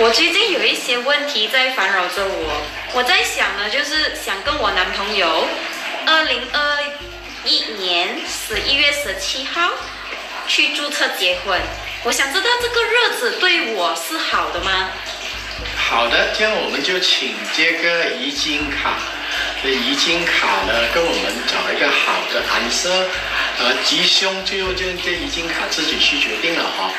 我最近有一些问题在烦扰着我，我在想呢，就是想跟我男朋友，二零二一年十一月十七号去注册结婚。我想知道这个日子对我是好的吗？好的，这样我们就请这个遗金卡，这遗金卡呢，跟我们找一个好的颜色，呃，吉凶最用就这遗金卡自己去决定了哈。